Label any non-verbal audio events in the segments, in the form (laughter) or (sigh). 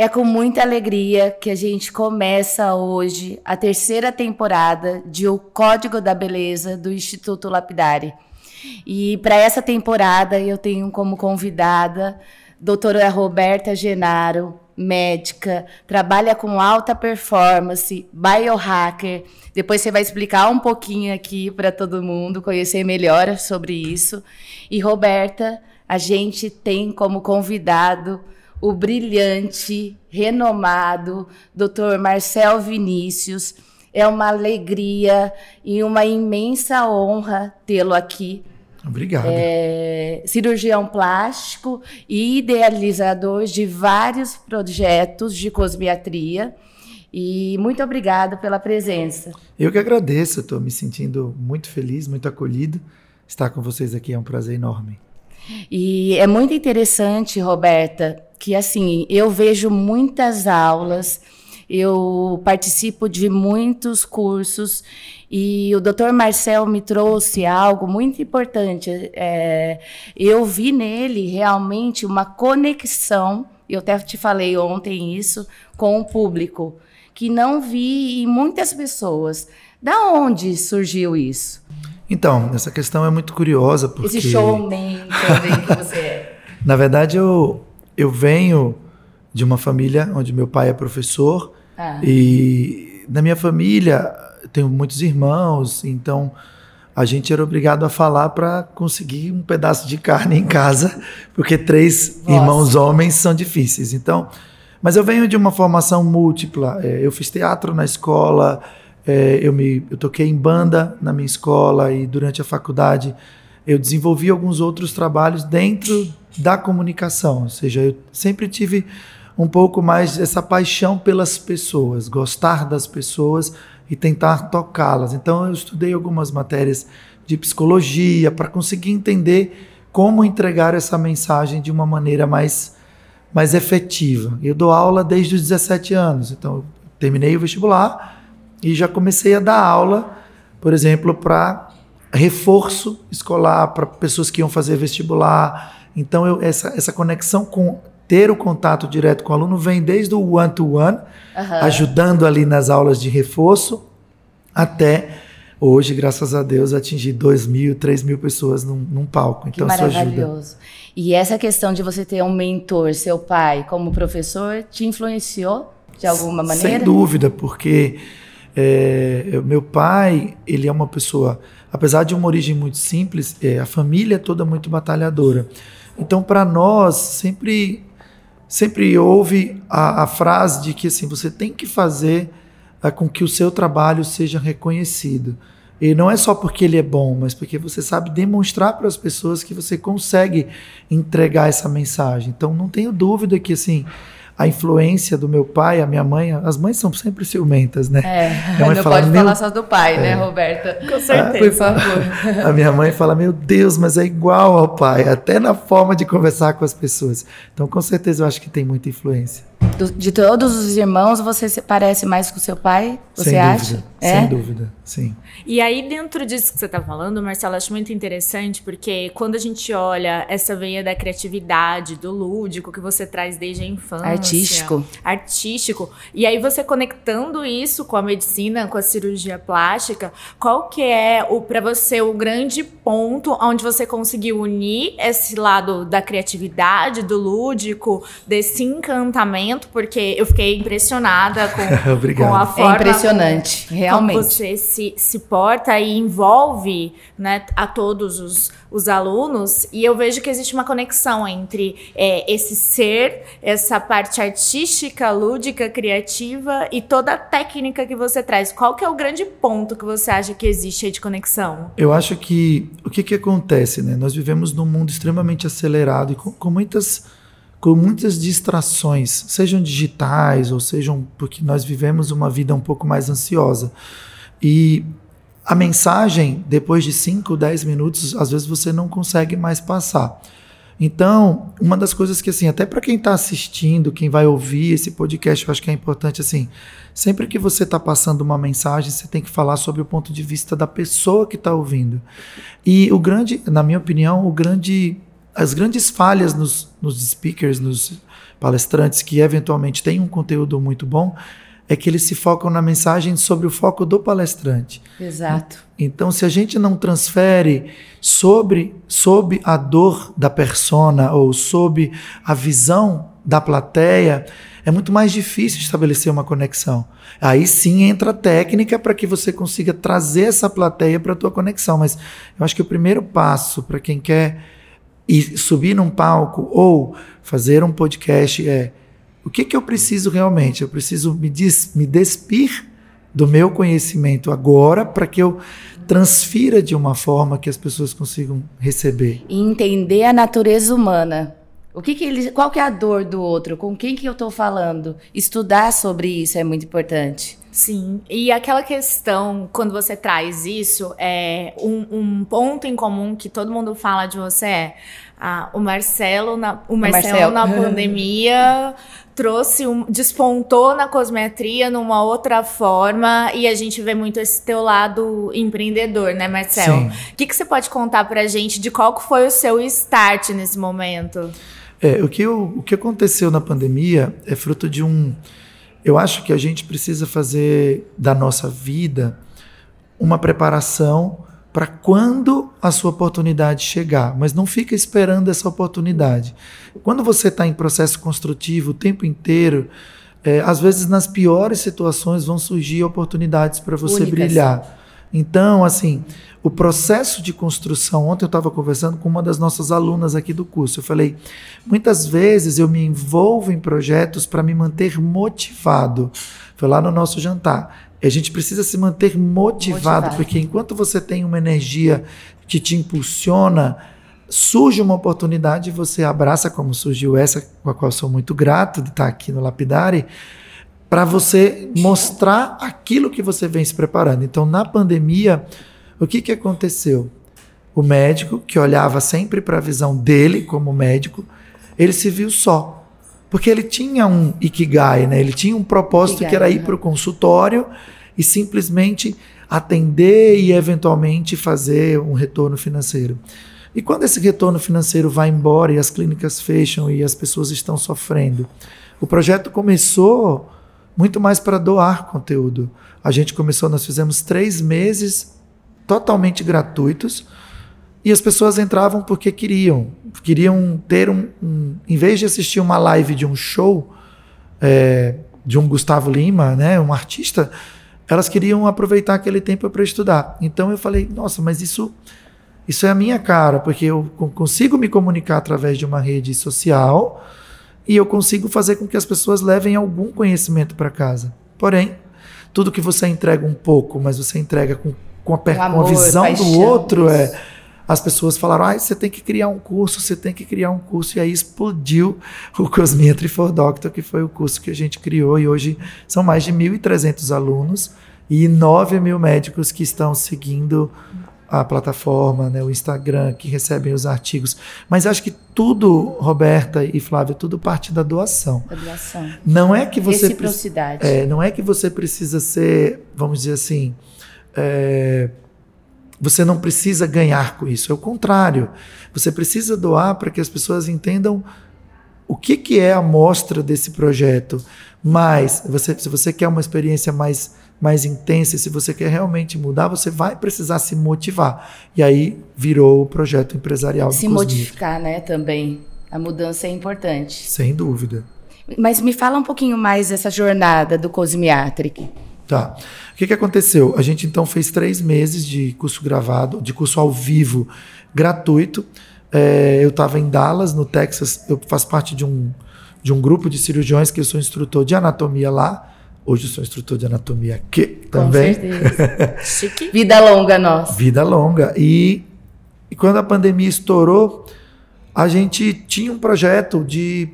É com muita alegria que a gente começa hoje a terceira temporada de O Código da Beleza do Instituto Lapidari. E para essa temporada eu tenho como convidada doutora Roberta Genaro, médica, trabalha com alta performance, biohacker. Depois você vai explicar um pouquinho aqui para todo mundo conhecer melhor sobre isso. E Roberta, a gente tem como convidado o brilhante, renomado Dr. Marcel Vinícius. É uma alegria e uma imensa honra tê-lo aqui Obrigado. É, cirurgião plástico e idealizador de vários projetos de cosmiatria. E muito obrigado pela presença. Eu que agradeço, estou me sentindo muito feliz, muito acolhido. Estar com vocês aqui é um prazer enorme. E é muito interessante, Roberta, que assim, eu vejo muitas aulas, eu participo de muitos cursos e o Dr. Marcel me trouxe algo muito importante. É, eu vi nele realmente uma conexão, eu até te falei ontem isso, com o público, que não vi em muitas pessoas. Da onde surgiu isso? Então, essa questão é muito curiosa porque... Esse showman também que você é. (laughs) Na verdade, eu, eu venho de uma família onde meu pai é professor ah. e na minha família tenho muitos irmãos, então a gente era obrigado a falar para conseguir um pedaço de carne em casa, porque três Nossa. irmãos homens são difíceis. Então, mas eu venho de uma formação múltipla. É, eu fiz teatro na escola, é, eu me eu toquei em banda na minha escola e durante a faculdade eu desenvolvi alguns outros trabalhos dentro da comunicação, ou seja, eu sempre tive um pouco mais essa paixão pelas pessoas, gostar das pessoas e tentar tocá-las. Então eu estudei algumas matérias de psicologia para conseguir entender como entregar essa mensagem de uma maneira mais mais efetiva. Eu dou aula desde os 17 anos, então terminei o vestibular e já comecei a dar aula, por exemplo, para reforço escolar para pessoas que iam fazer vestibular. Então eu, essa essa conexão com ter o contato direto com o aluno vem desde o one-to-one, -one, ajudando ali nas aulas de reforço, até hoje, graças a Deus, atingir 2 mil, 3 mil pessoas num, num palco. Então, que maravilhoso. E essa questão de você ter um mentor, seu pai, como professor, te influenciou de alguma maneira? Sem dúvida, porque é, meu pai, ele é uma pessoa, apesar de uma origem muito simples, é, a família é toda muito batalhadora. Então, para nós, sempre sempre houve a, a, frase de que assim, você tem que fazer uh, com que o seu trabalho seja reconhecido. E não é só porque ele é bom, mas porque você sabe demonstrar para as pessoas que você consegue entregar essa mensagem. Então não tenho dúvida que assim, a influência do meu pai, a minha mãe, as mães são sempre ciumentas, né? É, não fala, pode falar só do pai, né, é. né, Roberta? Com certeza. por favor. (laughs) A minha mãe fala, meu Deus, mas é igual ao pai, até na forma de conversar com as pessoas. Então, com certeza, eu acho que tem muita influência. De todos os irmãos, você se parece mais com seu pai? Você sem acha? Dúvida, é? Sem dúvida, sim. E aí, dentro disso que você está falando, Marcelo, acho muito interessante, porque quando a gente olha essa veia da criatividade, do lúdico que você traz desde a infância. Artístico. Artístico. E aí, você conectando isso com a medicina, com a cirurgia plástica, qual que é, o para você, o grande ponto onde você conseguiu unir esse lado da criatividade, do lúdico, desse encantamento, porque eu fiquei impressionada com, (laughs) com a forma. É impressionante, realmente. Como você se, se porta e envolve né, a todos os, os alunos, e eu vejo que existe uma conexão entre é, esse ser, essa parte artística, lúdica, criativa e toda a técnica que você traz. Qual que é o grande ponto que você acha que existe aí de conexão? Eu acho que o que, que acontece, né? Nós vivemos num mundo extremamente acelerado e com, com muitas com muitas distrações, sejam digitais ou sejam porque nós vivemos uma vida um pouco mais ansiosa. E a mensagem, depois de 5, 10 minutos, às vezes você não consegue mais passar. Então, uma das coisas que, assim, até para quem está assistindo, quem vai ouvir esse podcast, eu acho que é importante, assim, sempre que você está passando uma mensagem, você tem que falar sobre o ponto de vista da pessoa que está ouvindo. E o grande, na minha opinião, o grande, as grandes falhas nos, nos speakers, nos palestrantes que eventualmente têm um conteúdo muito bom, é que eles se focam na mensagem sobre o foco do palestrante. Exato. Então, se a gente não transfere sobre, sobre a dor da persona ou sobre a visão da plateia, é muito mais difícil estabelecer uma conexão. Aí sim entra a técnica para que você consiga trazer essa plateia para a tua conexão. Mas eu acho que o primeiro passo para quem quer ir, subir num palco ou fazer um podcast é o que, que eu preciso realmente? Eu preciso me, des, me despir do meu conhecimento agora para que eu transfira de uma forma que as pessoas consigam receber. E entender a natureza humana. O que, que ele, qual que é a dor do outro? Com quem que eu estou falando? Estudar sobre isso é muito importante. Sim, e aquela questão, quando você traz isso, é um, um ponto em comum que todo mundo fala de você é ah, o Marcelo na, o Marcelo, Marcelo. na (laughs) pandemia trouxe um, despontou na cosmetria numa outra forma e a gente vê muito esse teu lado empreendedor, né, Marcelo? O que, que você pode contar pra gente de qual foi o seu start nesse momento? É, o que, o que aconteceu na pandemia é fruto de um. Eu acho que a gente precisa fazer da nossa vida uma preparação para quando a sua oportunidade chegar, mas não fica esperando essa oportunidade. Quando você está em processo construtivo o tempo inteiro, é, às vezes nas piores situações vão surgir oportunidades para você Únicas. brilhar. Então, assim, o processo de construção. Ontem eu estava conversando com uma das nossas alunas aqui do curso. Eu falei: muitas vezes eu me envolvo em projetos para me manter motivado. Foi lá no nosso jantar. A gente precisa se manter motivado, motivado, porque enquanto você tem uma energia que te impulsiona, surge uma oportunidade, você abraça, como surgiu essa, com a qual sou muito grato de estar aqui no Lapidari, para você mostrar aquilo que você vem se preparando. Então, na pandemia, o que, que aconteceu? O médico, que olhava sempre para a visão dele como médico, ele se viu só. Porque ele tinha um ikigai, né? Ele tinha um propósito ikigai, que era ir para o consultório e simplesmente atender e eventualmente fazer um retorno financeiro. E quando esse retorno financeiro vai embora e as clínicas fecham e as pessoas estão sofrendo, o projeto começou muito mais para doar conteúdo. A gente começou, nós fizemos três meses totalmente gratuitos e as pessoas entravam porque queriam. Queriam ter um. um em vez de assistir uma live de um show é, de um Gustavo Lima, né, um artista, elas queriam aproveitar aquele tempo para estudar. Então eu falei, nossa, mas isso. Isso é a minha cara, porque eu consigo me comunicar através de uma rede social e eu consigo fazer com que as pessoas levem algum conhecimento para casa. Porém, tudo que você entrega um pouco, mas você entrega com, com, a, com amor, a visão paixão, do outro, é as pessoas falaram: ah, você tem que criar um curso, você tem que criar um curso. E aí explodiu o Cosmetry for Doctor, que foi o curso que a gente criou. E hoje são mais de 1.300 alunos e 9 mil médicos que estão seguindo a plataforma, né, o Instagram, que recebem os artigos. Mas acho que tudo, Roberta e Flávia, tudo parte da doação. Da doação. Não é que você Reciprocidade. É, não é que você precisa ser, vamos dizer assim, é, você não precisa ganhar com isso. É o contrário. Você precisa doar para que as pessoas entendam o que, que é a mostra desse projeto. Mas, você, se você quer uma experiência mais, mais intensa, se você quer realmente mudar, você vai precisar se motivar. E aí virou o projeto empresarial. Se modificar, né? Também. A mudança é importante. Sem dúvida. Mas me fala um pouquinho mais dessa jornada do Cosmiatric. Tá. O que, que aconteceu? A gente então fez três meses de curso gravado, de curso ao vivo, gratuito. É, eu estava em Dallas, no Texas. Eu faço parte de um, de um grupo de cirurgiões que eu sou instrutor de anatomia lá. Hoje eu sou instrutor de anatomia aqui também. Com certeza. (laughs) Chique. Vida longa, nossa. Vida longa. E, e quando a pandemia estourou, a gente tinha um projeto de,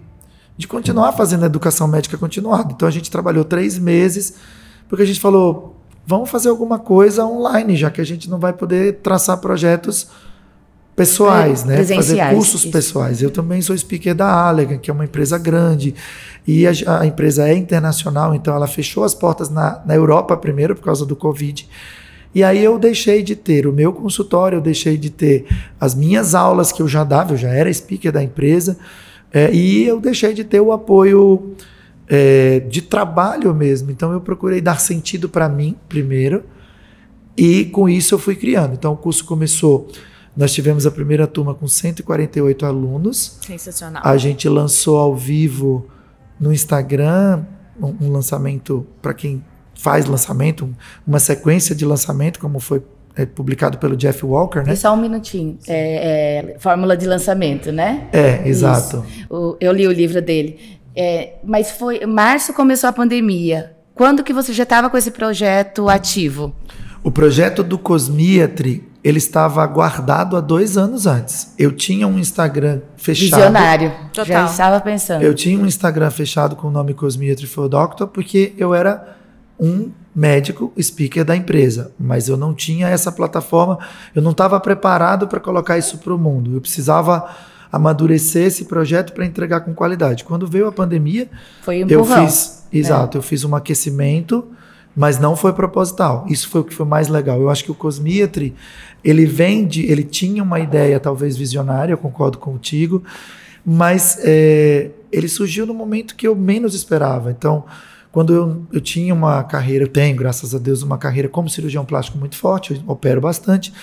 de continuar fazendo educação médica continuada. Então a gente trabalhou três meses porque a gente falou, vamos fazer alguma coisa online, já que a gente não vai poder traçar projetos pessoais, é, né? Fazer cursos isso. pessoais. Eu também sou speaker da Allegan, que é uma empresa grande, e a, a, empresa é internacional, então ela fechou as portas na, na Europa primeiro por causa do Covid. E aí eu deixei de ter o meu consultório, eu deixei de ter as minhas aulas que eu já dava, eu já era speaker da empresa, É, e eu deixei de ter o apoio é, de trabalho mesmo. Então eu procurei dar sentido para mim primeiro e com isso eu fui criando. Então o curso começou. Nós tivemos a primeira turma com 148 alunos. Sensacional. A gente lançou ao vivo no Instagram um, um lançamento para quem faz lançamento, uma sequência de lançamento, como foi é publicado pelo Jeff Walker, né? E só um minutinho. É, é, fórmula de lançamento, né? É, exato. O, eu li o livro dele. É, mas foi março começou a pandemia. Quando que você já estava com esse projeto ativo? O projeto do Cosmiatry ele estava guardado há dois anos antes. Eu tinha um Instagram fechado. Visionário. Total. Já estava pensando. Eu tinha um Instagram fechado com o nome Cosmiatry for Doctor porque eu era um médico speaker da empresa, mas eu não tinha essa plataforma, eu não estava preparado para colocar isso para o mundo. Eu precisava amadurecer esse projeto para entregar com qualidade. Quando veio a pandemia, foi um eu fiz, é. exato, eu fiz um aquecimento, mas não foi proposital. Isso foi o que foi mais legal. Eu acho que o Cosmiatry, ele vem de, ele tinha uma ideia talvez visionária, eu concordo contigo, mas é, ele surgiu no momento que eu menos esperava. Então, quando eu, eu tinha uma carreira, eu tenho, graças a Deus, uma carreira como cirurgião plástico muito forte, eu opero bastante,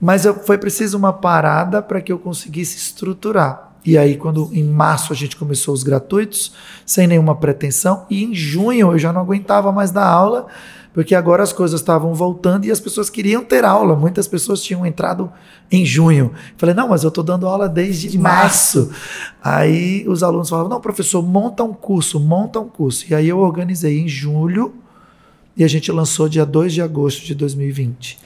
mas eu, foi preciso uma parada para que eu conseguisse estruturar. E aí, quando em março a gente começou os gratuitos, sem nenhuma pretensão, e em junho eu já não aguentava mais dar aula, porque agora as coisas estavam voltando e as pessoas queriam ter aula. Muitas pessoas tinham entrado em junho. Falei, não, mas eu estou dando aula desde de março. março. Aí os alunos falavam, não, professor, monta um curso, monta um curso. E aí eu organizei em julho e a gente lançou dia 2 de agosto de 2020.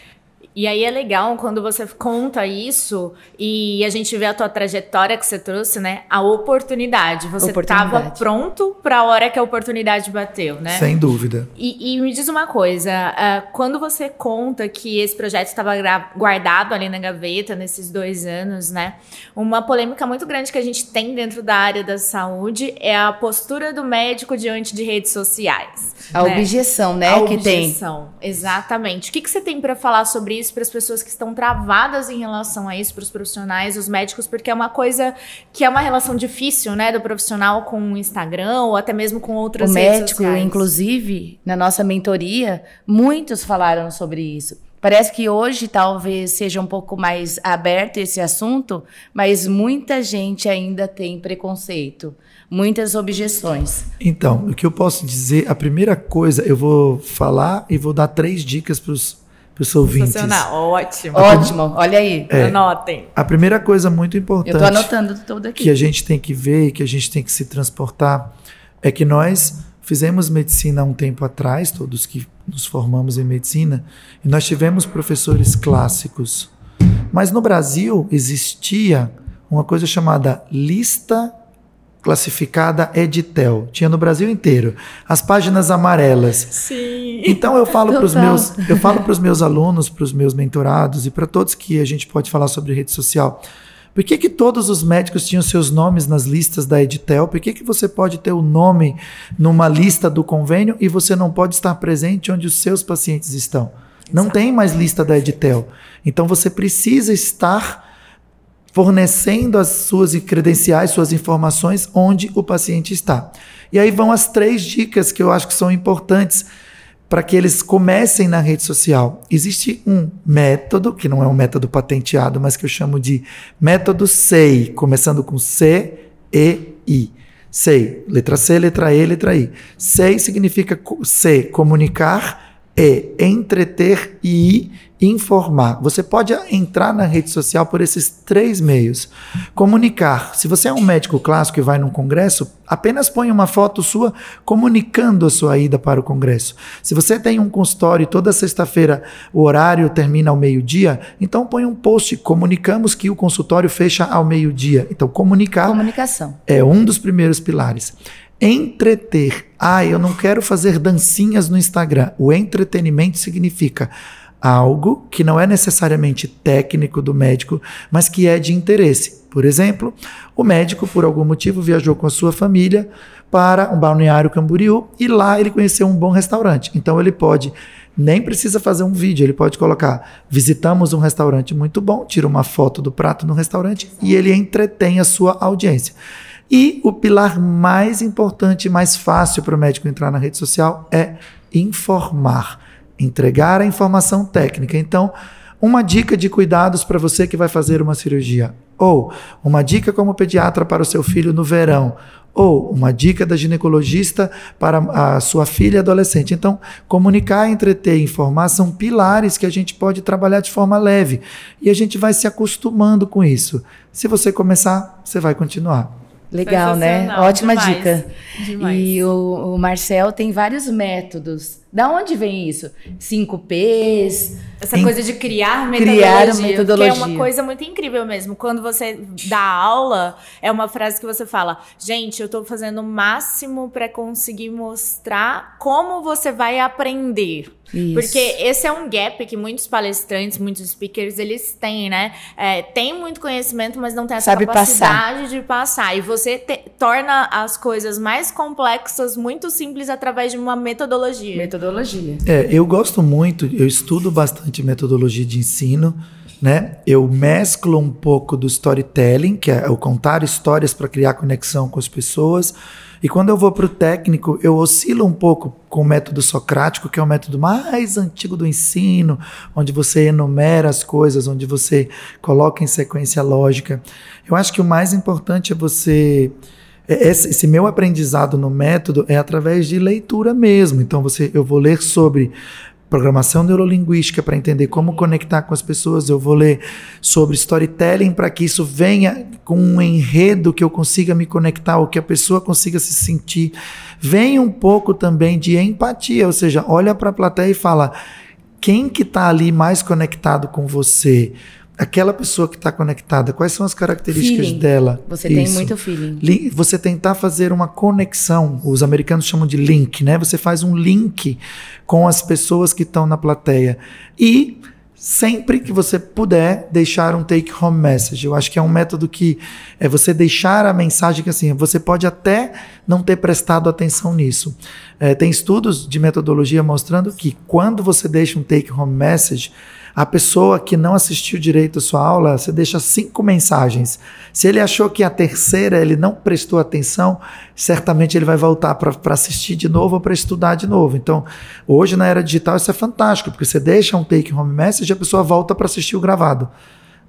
E aí é legal quando você conta isso e a gente vê a tua trajetória que você trouxe, né? A oportunidade. Você estava pronto para a hora que a oportunidade bateu, né? Sem dúvida. E, e me diz uma coisa: uh, quando você conta que esse projeto estava guardado ali na gaveta nesses dois anos, né? Uma polêmica muito grande que a gente tem dentro da área da saúde é a postura do médico diante de redes sociais. A né? objeção, né? A que objeção, tem. exatamente. O que, que você tem para falar sobre isso para as pessoas que estão travadas em relação a isso, para os profissionais, os médicos, porque é uma coisa que é uma relação difícil, né, do profissional com o Instagram ou até mesmo com outras o redes médico, sociais. inclusive, na nossa mentoria, muitos falaram sobre isso. Parece que hoje talvez seja um pouco mais aberto esse assunto, mas muita gente ainda tem preconceito, muitas objeções. Então, o que eu posso dizer, a primeira coisa, eu vou falar e vou dar três dicas para os os ouvintes. Ótimo. Ótimo, olha aí. É, Anotem. A primeira coisa muito importante. Eu estou anotando tudo aqui. Que a gente tem que ver e que a gente tem que se transportar é que nós fizemos medicina há um tempo atrás, todos que nos formamos em medicina, e nós tivemos professores clássicos. Mas no Brasil existia uma coisa chamada lista classificada Editel. Tinha no Brasil inteiro. As páginas amarelas. Sim. Então eu falo para os meus, eu falo para os meus alunos, para os meus mentorados e para todos que a gente pode falar sobre rede social. Por que, que todos os médicos tinham seus nomes nas listas da Editel? Por que, que você pode ter o nome numa lista do convênio e você não pode estar presente onde os seus pacientes estão? Não tem mais lista da Editel. Então você precisa estar fornecendo as suas credenciais, suas informações onde o paciente está. E aí vão as três dicas que eu acho que são importantes para que eles comecem na rede social. Existe um método, que não é um método patenteado, mas que eu chamo de método SEI, começando com C, E, I. SEI, letra C, letra E, letra I. SEI significa C, comunicar, E, entreter e I, informar. Você pode entrar na rede social por esses três meios. Comunicar. Se você é um médico clássico e vai num congresso, apenas põe uma foto sua comunicando a sua ida para o congresso. Se você tem um consultório e toda sexta-feira o horário termina ao meio-dia, então põe um post. Comunicamos que o consultório fecha ao meio-dia. Então, comunicar. Comunicação. É um dos primeiros pilares. Entreter. Ah, eu não quero fazer dancinhas no Instagram. O entretenimento significa algo que não é necessariamente técnico do médico, mas que é de interesse. Por exemplo, o médico, por algum motivo, viajou com a sua família para um balneário Camboriú e lá ele conheceu um bom restaurante. Então ele pode, nem precisa fazer um vídeo, ele pode colocar: visitamos um restaurante muito bom, tira uma foto do prato no restaurante e ele entretém a sua audiência. E o pilar mais importante mais fácil para o médico entrar na rede social é informar, entregar a informação técnica. Então, uma dica de cuidados para você que vai fazer uma cirurgia, ou uma dica como pediatra para o seu filho no verão, ou uma dica da ginecologista para a sua filha adolescente. Então, comunicar, entreter e informar são pilares que a gente pode trabalhar de forma leve e a gente vai se acostumando com isso. Se você começar, você vai continuar. Legal, né? Ótima demais, dica. Demais. E o, o Marcel tem vários métodos. Da onde vem isso? 5 P's. Essa em... coisa de criar metodologia. Criar metodologia. Que é uma coisa muito incrível mesmo. Quando você dá aula, é uma frase que você fala: gente, eu tô fazendo o máximo para conseguir mostrar como você vai aprender. Isso. Porque esse é um gap que muitos palestrantes, muitos speakers, eles têm, né? É, tem muito conhecimento, mas não tem essa Sabe capacidade passar. de passar. E você te, torna as coisas mais complexas muito simples através de uma metodologia. Metodologia. É, eu gosto muito, eu estudo bastante metodologia de ensino. Né? Eu mesclo um pouco do storytelling, que é o contar histórias para criar conexão com as pessoas, e quando eu vou para o técnico, eu oscilo um pouco com o método socrático, que é o método mais antigo do ensino, onde você enumera as coisas, onde você coloca em sequência lógica. Eu acho que o mais importante é você esse, esse, meu aprendizado no método é através de leitura mesmo. Então, você, eu vou ler sobre programação neurolinguística para entender como conectar com as pessoas. Eu vou ler sobre storytelling para que isso venha com um enredo que eu consiga me conectar, ou que a pessoa consiga se sentir. Vem um pouco também de empatia, ou seja, olha para a plateia e fala: quem que está ali mais conectado com você? Aquela pessoa que está conectada, quais são as características feeling. dela? Você Isso. tem muito feeling. Você tentar fazer uma conexão, os americanos chamam de link, né? Você faz um link com as pessoas que estão na plateia. E sempre que você puder deixar um take home message. Eu acho que é um método que é você deixar a mensagem que assim, você pode até não ter prestado atenção nisso. É, tem estudos de metodologia mostrando que quando você deixa um take home message, a pessoa que não assistiu direito a sua aula, você deixa cinco mensagens. Se ele achou que a terceira ele não prestou atenção, certamente ele vai voltar para assistir de novo ou para estudar de novo. Então, hoje na era digital isso é fantástico, porque você deixa um take home message e a pessoa volta para assistir o gravado.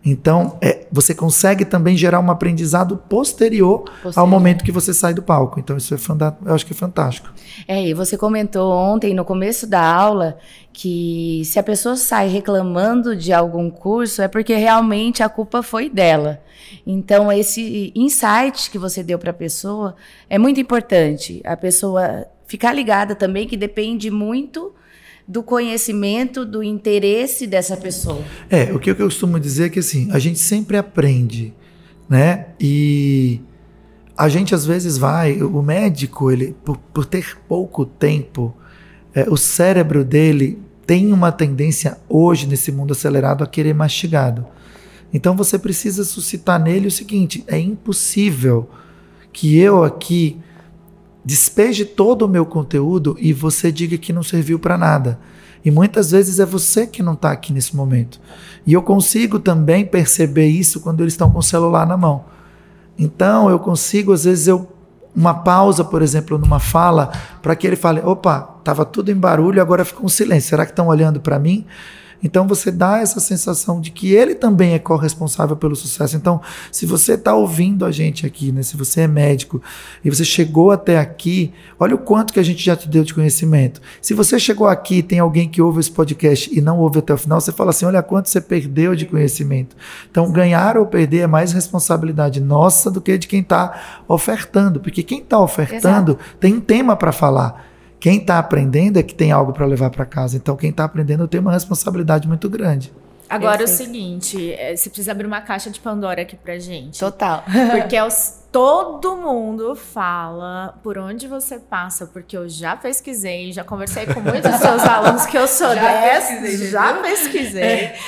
Então, é, você consegue também gerar um aprendizado posterior, posterior, ao momento que você sai do palco. Então, isso é eu acho que é fantástico. É, e você comentou ontem, no começo da aula, que se a pessoa sai reclamando de algum curso, é porque realmente a culpa foi dela. Então, esse insight que você deu para a pessoa é muito importante. A pessoa ficar ligada também, que depende muito do conhecimento, do interesse dessa pessoa. É, o que eu costumo dizer é que assim, a gente sempre aprende, né? E a gente às vezes vai, o médico, ele, por, por ter pouco tempo, é, o cérebro dele tem uma tendência hoje nesse mundo acelerado a querer mastigado. Então você precisa suscitar nele o seguinte: é impossível que eu aqui despeje todo o meu conteúdo e você diga que não serviu para nada. E muitas vezes é você que não está aqui nesse momento. E eu consigo também perceber isso quando eles estão com o celular na mão. Então eu consigo, às vezes, eu uma pausa, por exemplo, numa fala, para que ele fale: opa, estava tudo em barulho, agora ficou um silêncio. Será que estão olhando para mim? Então você dá essa sensação de que ele também é corresponsável pelo sucesso. Então, se você está ouvindo a gente aqui, né, se você é médico e você chegou até aqui, olha o quanto que a gente já te deu de conhecimento. Se você chegou aqui e tem alguém que ouve esse podcast e não ouve até o final, você fala assim: olha quanto você perdeu de conhecimento. Então, ganhar ou perder é mais responsabilidade nossa do que de quem está ofertando, porque quem está ofertando Exato. tem um tema para falar. Quem está aprendendo é que tem algo para levar para casa. Então, quem está aprendendo tem uma responsabilidade muito grande. Agora, Perfeito. o seguinte, é, você precisa abrir uma caixa de Pandora aqui pra gente. Total. Porque é os todo mundo fala por onde você passa, porque eu já pesquisei, já conversei com muitos dos (laughs) seus alunos que eu sou já dessa, pesquisei, já pesquisei. É.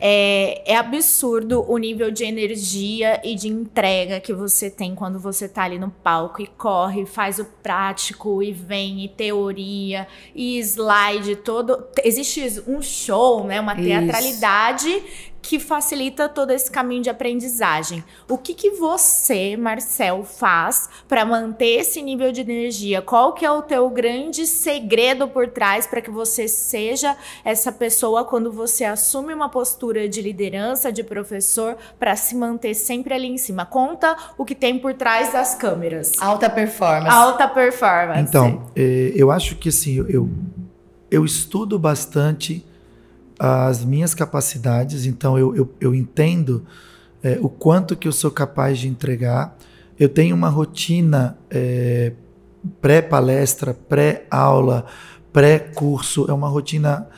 é, é, absurdo o nível de energia e de entrega que você tem quando você tá ali no palco e corre, faz o prático e vem e teoria e slide todo. Existe um show, né, uma teatralidade que facilita todo esse caminho de aprendizagem. O que, que você, Marcel, faz para manter esse nível de energia? Qual que é o teu grande segredo por trás para que você seja essa pessoa quando você assume uma postura de liderança, de professor, para se manter sempre ali em cima? Conta o que tem por trás das câmeras. Alta performance. Alta performance. Então, é, eu acho que assim, eu, eu estudo bastante as minhas capacidades, então eu, eu, eu entendo é, o quanto que eu sou capaz de entregar. Eu tenho uma rotina é, pré-palestra, pré-aula, pré-curso, é uma rotina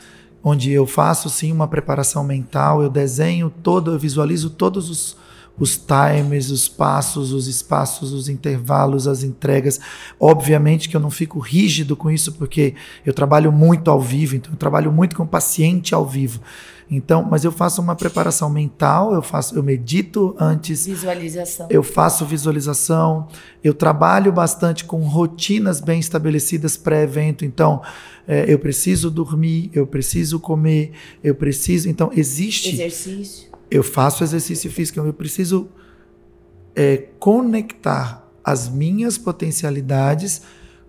onde eu faço sim uma preparação mental, eu desenho todo, eu visualizo todos os os timers, os passos, os espaços, os intervalos, as entregas. Obviamente que eu não fico rígido com isso, porque eu trabalho muito ao vivo, então eu trabalho muito com o paciente ao vivo. Então, mas eu faço uma preparação mental, eu faço, eu medito antes. Visualização. Eu faço visualização, eu trabalho bastante com rotinas bem estabelecidas pré-evento. Então, é, eu preciso dormir, eu preciso comer, eu preciso. Então, existe. Exercício eu faço exercício físico, eu preciso é, conectar as minhas potencialidades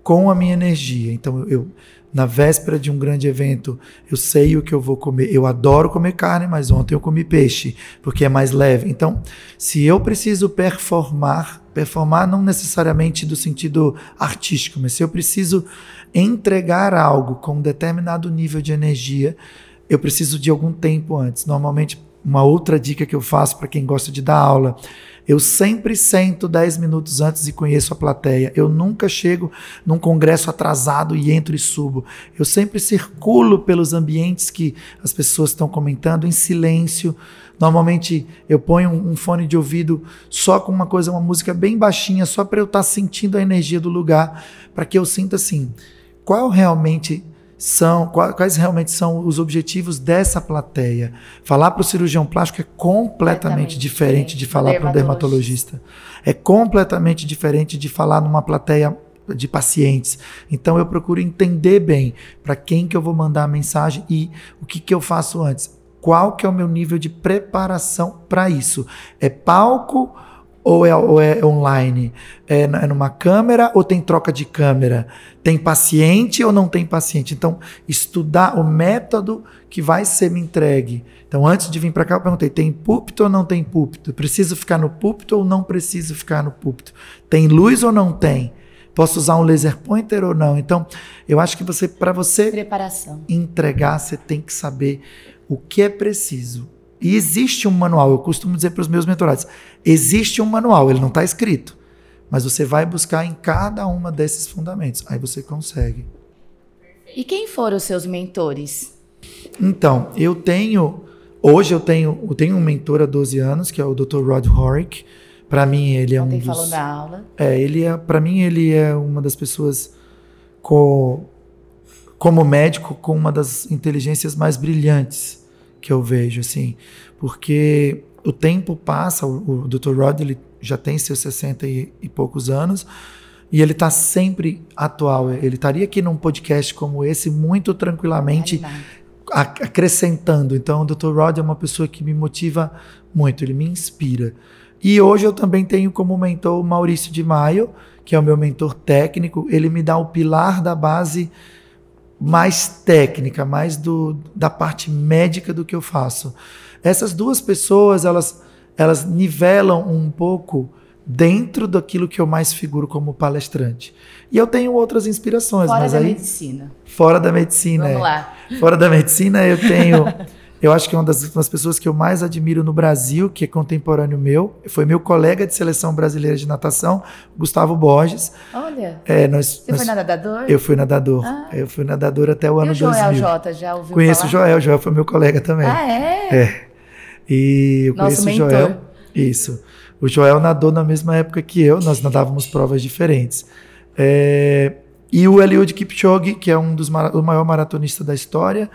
com a minha energia. Então, eu, na véspera de um grande evento, eu sei o que eu vou comer. Eu adoro comer carne, mas ontem eu comi peixe, porque é mais leve. Então, se eu preciso performar, performar não necessariamente do sentido artístico, mas se eu preciso entregar algo com um determinado nível de energia, eu preciso de algum tempo antes. Normalmente, uma outra dica que eu faço para quem gosta de dar aula. Eu sempre sento 10 minutos antes e conheço a plateia. Eu nunca chego num congresso atrasado e entro e subo. Eu sempre circulo pelos ambientes que as pessoas estão comentando em silêncio. Normalmente eu ponho um fone de ouvido só com uma coisa, uma música bem baixinha, só para eu estar tá sentindo a energia do lugar, para que eu sinta assim, qual realmente são quais realmente são os objetivos dessa plateia. Falar para o cirurgião plástico é completamente diferente de falar para um dermatologista. É completamente diferente de falar numa plateia de pacientes. Então eu procuro entender bem para quem que eu vou mandar a mensagem e o que que eu faço antes. Qual que é o meu nível de preparação para isso? É palco ou é, ou é online? É, é, numa câmera ou tem troca de câmera? Tem paciente ou não tem paciente? Então, estudar o método que vai ser me entregue. Então, antes de vir para cá, eu perguntei: tem púlpito ou não tem púlpito? Preciso ficar no púlpito ou não preciso ficar no púlpito? Tem luz ou não tem? Posso usar um laser pointer ou não? Então, eu acho que você, para você Preparação. entregar, você tem que saber o que é preciso e existe um manual, eu costumo dizer para os meus mentorados: existe um manual, ele não está escrito, mas você vai buscar em cada uma desses fundamentos, aí você consegue. E quem foram os seus mentores? Então, eu tenho, hoje eu tenho, eu tenho um mentor há 12 anos, que é o Dr. Rod Horick. Para mim, ele é Ontem um dos. falou da aula. É, ele é, para mim, ele é uma das pessoas com, como médico com uma das inteligências mais brilhantes que eu vejo, assim, porque o tempo passa, o, o Dr. Rod ele já tem seus 60 e, e poucos anos, e ele está sempre atual. Ele estaria aqui num podcast como esse muito tranquilamente acrescentando. Então, o Dr. Rod é uma pessoa que me motiva muito, ele me inspira. E hoje eu também tenho como mentor o Maurício de Maio, que é o meu mentor técnico. Ele me dá o pilar da base mais técnica, mais do, da parte médica do que eu faço. Essas duas pessoas, elas, elas nivelam um pouco dentro daquilo que eu mais figuro como palestrante. E eu tenho outras inspirações. Fora mas da aí, medicina. Fora da medicina. Vamos é. lá. Fora da medicina, eu tenho (laughs) Eu acho que é uma das, das, pessoas que eu mais admiro no Brasil, que é contemporâneo meu, foi meu colega de seleção brasileira de natação, Gustavo Borges. Olha. É, nós, Você nós, foi nadador? Eu fui nadador. Ah. Eu fui nadador até o ano e o Joel 2000. Jota, já ouviu Conheço falar? o Joel, o Joel foi meu colega também. Ah, é? É. E eu Nosso conheço mentor. o Joel. Isso. O Joel nadou na mesma época que eu, nós nadávamos provas diferentes. É, e o Eliud Kipchoge, que é um dos o maior maratonista da história,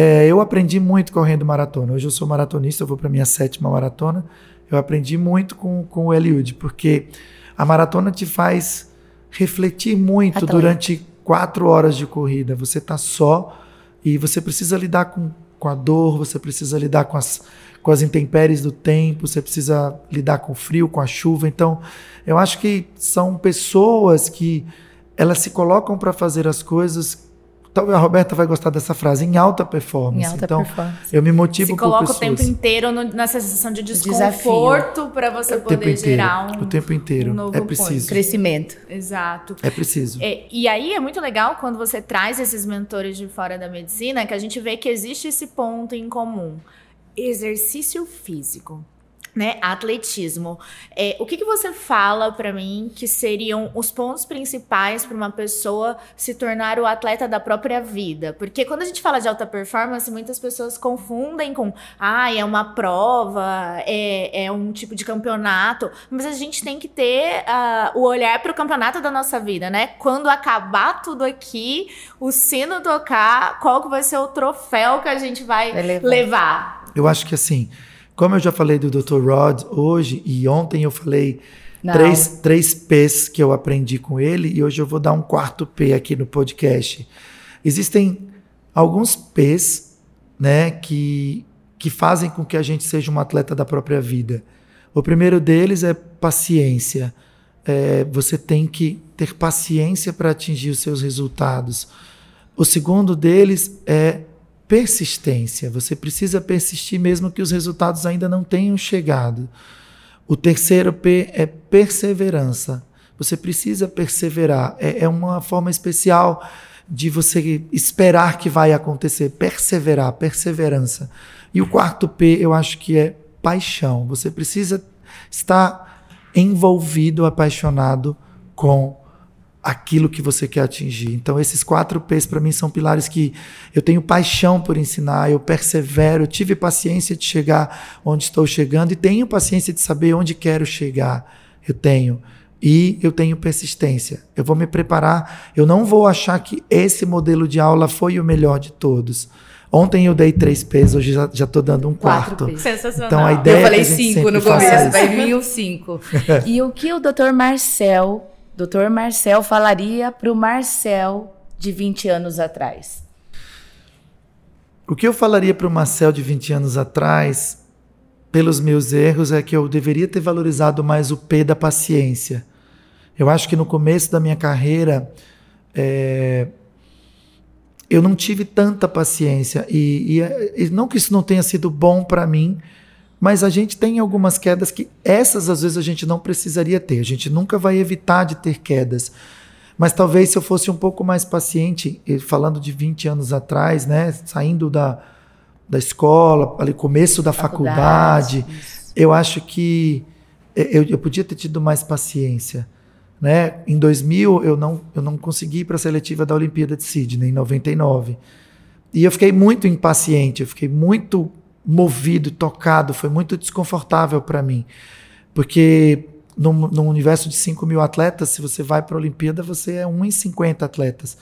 é, eu aprendi muito correndo maratona. Hoje eu sou maratonista, eu vou para minha sétima maratona. Eu aprendi muito com, com o Eliud, porque a maratona te faz refletir muito Atleta. durante quatro horas de corrida. Você está só e você precisa lidar com com a dor, você precisa lidar com as, com as intempéries do tempo, você precisa lidar com o frio, com a chuva. Então, eu acho que são pessoas que elas se colocam para fazer as coisas Talvez a Roberta vai gostar dessa frase, em alta performance. Em alta então, performance. eu me motivo Se coloca pessoas. o tempo inteiro no, nessa sensação de desconforto para você o poder gerar um O tempo inteiro. Um é preciso. Ponto. Crescimento. Exato. É preciso. É, e aí é muito legal quando você traz esses mentores de fora da medicina, que a gente vê que existe esse ponto em comum. Exercício físico né, atletismo. É, o que, que você fala para mim que seriam os pontos principais para uma pessoa se tornar o atleta da própria vida? Porque quando a gente fala de alta performance, muitas pessoas confundem com, ah, é uma prova, é, é um tipo de campeonato, mas a gente tem que ter uh, o olhar para o campeonato da nossa vida, né? Quando acabar tudo aqui, o sino tocar, qual que vai ser o troféu que a gente vai, levar? levar? Eu acho que assim como eu já falei do Dr. Rod hoje e ontem eu falei três, três P's que eu aprendi com ele e hoje eu vou dar um quarto P aqui no podcast. Existem alguns P's né, que, que fazem com que a gente seja um atleta da própria vida. O primeiro deles é paciência. É, você tem que ter paciência para atingir os seus resultados. O segundo deles é persistência. Você precisa persistir mesmo que os resultados ainda não tenham chegado. O terceiro P é perseverança. Você precisa perseverar. É, é uma forma especial de você esperar que vai acontecer. Perseverar, perseverança. E o quarto P eu acho que é paixão. Você precisa estar envolvido, apaixonado com aquilo que você quer atingir. Então, esses quatro P's para mim são pilares que eu tenho paixão por ensinar, eu persevero, eu tive paciência de chegar onde estou chegando e tenho paciência de saber onde quero chegar. Eu tenho. E eu tenho persistência. Eu vou me preparar. Eu não vou achar que esse modelo de aula foi o melhor de todos. Ontem eu dei três P's, hoje já estou dando um quarto. Sensacional. Então a ideia eu falei é cinco no começo, vai vir o cinco. (laughs) e o que o Dr. Marcel Dr. Marcel falaria para o Marcel de 20 anos atrás? O que eu falaria para o Marcel de 20 anos atrás, pelos meus erros, é que eu deveria ter valorizado mais o P da paciência. Eu acho que no começo da minha carreira, é, eu não tive tanta paciência. E, e, e não que isso não tenha sido bom para mim, mas a gente tem algumas quedas que essas às vezes a gente não precisaria ter. A gente nunca vai evitar de ter quedas. Mas talvez se eu fosse um pouco mais paciente, falando de 20 anos atrás, né, saindo da, da escola, ali começo da faculdade, faculdade eu acho que eu, eu podia ter tido mais paciência. Né? Em 2000 eu não, eu não consegui ir para a seletiva da Olimpíada de Sydney, em 99. E eu fiquei muito impaciente, eu fiquei muito movido, tocado, foi muito desconfortável para mim. Porque num, num, universo de 5 mil atletas, se você vai para a Olimpíada, você é um em 50 atletas.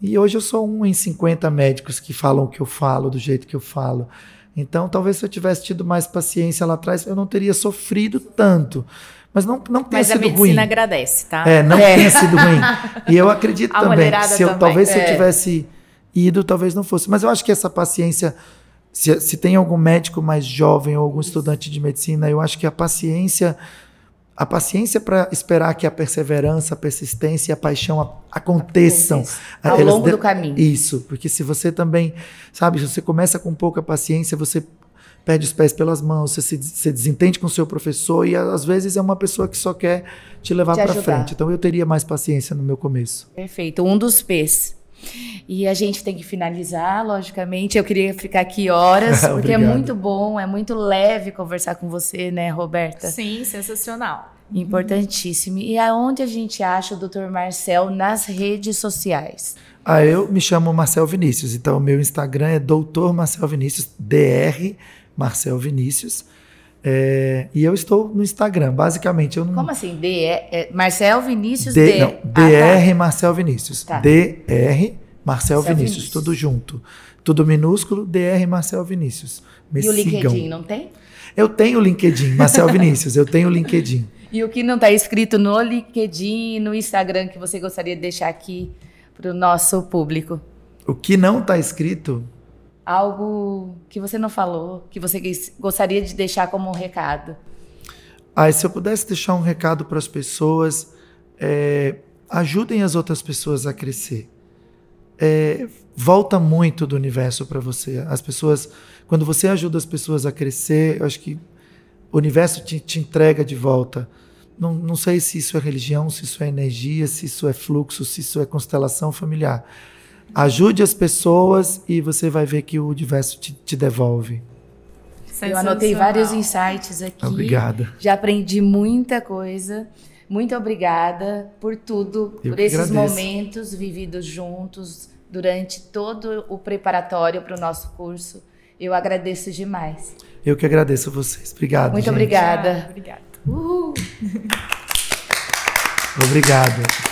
E hoje eu sou um em 50 médicos que falam o que eu falo, do jeito que eu falo. Então, talvez se eu tivesse tido mais paciência lá atrás, eu não teria sofrido tanto. Mas não, não tenha sido ruim. Mas a medicina agradece, tá? É, não é. tenha sido ruim. E eu acredito (laughs) também, se eu, também. talvez é. se eu é. tivesse ido, talvez não fosse. Mas eu acho que essa paciência se, se tem algum médico mais jovem ou algum estudante de medicina, eu acho que a paciência, a paciência para esperar que a perseverança, a persistência e a paixão aconteçam ao longo do caminho. Isso, porque se você também, sabe, se você começa com pouca paciência, você perde os pés pelas mãos, você se, se desentende com o seu professor e às vezes é uma pessoa que só quer te levar para frente. Então eu teria mais paciência no meu começo. Perfeito. Um dos P's e a gente tem que finalizar, logicamente. Eu queria ficar aqui horas, (laughs) porque é muito bom, é muito leve conversar com você, né, Roberta? Sim, sensacional. Importantíssimo. E aonde a gente acha o Dr. Marcel nas redes sociais? Ah, eu me chamo Marcel Vinícius, então o meu Instagram é Dr. Marcel Vinícius, DR Marcel Vinícius. É, e eu estou no Instagram, basicamente. Eu não... Como assim? D é, Marcel Vinícius D, D... Não, DR ah, tá. Marcel Vinícius. Tá. DR Marcel Vinícius, Vinícius, tudo junto. Tudo minúsculo, DR Marcel Vinícius. Me e o sigam. LinkedIn, não tem? Eu tenho o LinkedIn, Marcel Vinícius, eu tenho o LinkedIn. (laughs) E o que não está escrito no LinkedIn, no Instagram, que você gostaria de deixar aqui para o nosso público? O que não está escrito algo que você não falou, que você gostaria de deixar como um recado? Ah, se eu pudesse deixar um recado para as pessoas, é, ajudem as outras pessoas a crescer. É, volta muito do universo para você. As pessoas, quando você ajuda as pessoas a crescer, eu acho que o universo te, te entrega de volta. Não, não sei se isso é religião, se isso é energia, se isso é fluxo, se isso é constelação familiar. Ajude as pessoas e você vai ver que o universo te, te devolve. Eu anotei vários insights aqui. Obrigada. Já aprendi muita coisa. Muito obrigada por tudo, Eu por esses agradeço. momentos vividos juntos durante todo o preparatório para o nosso curso. Eu agradeço demais. Eu que agradeço a vocês. Obrigado. Muito gente. obrigada. Obrigada. Uhul. Obrigado.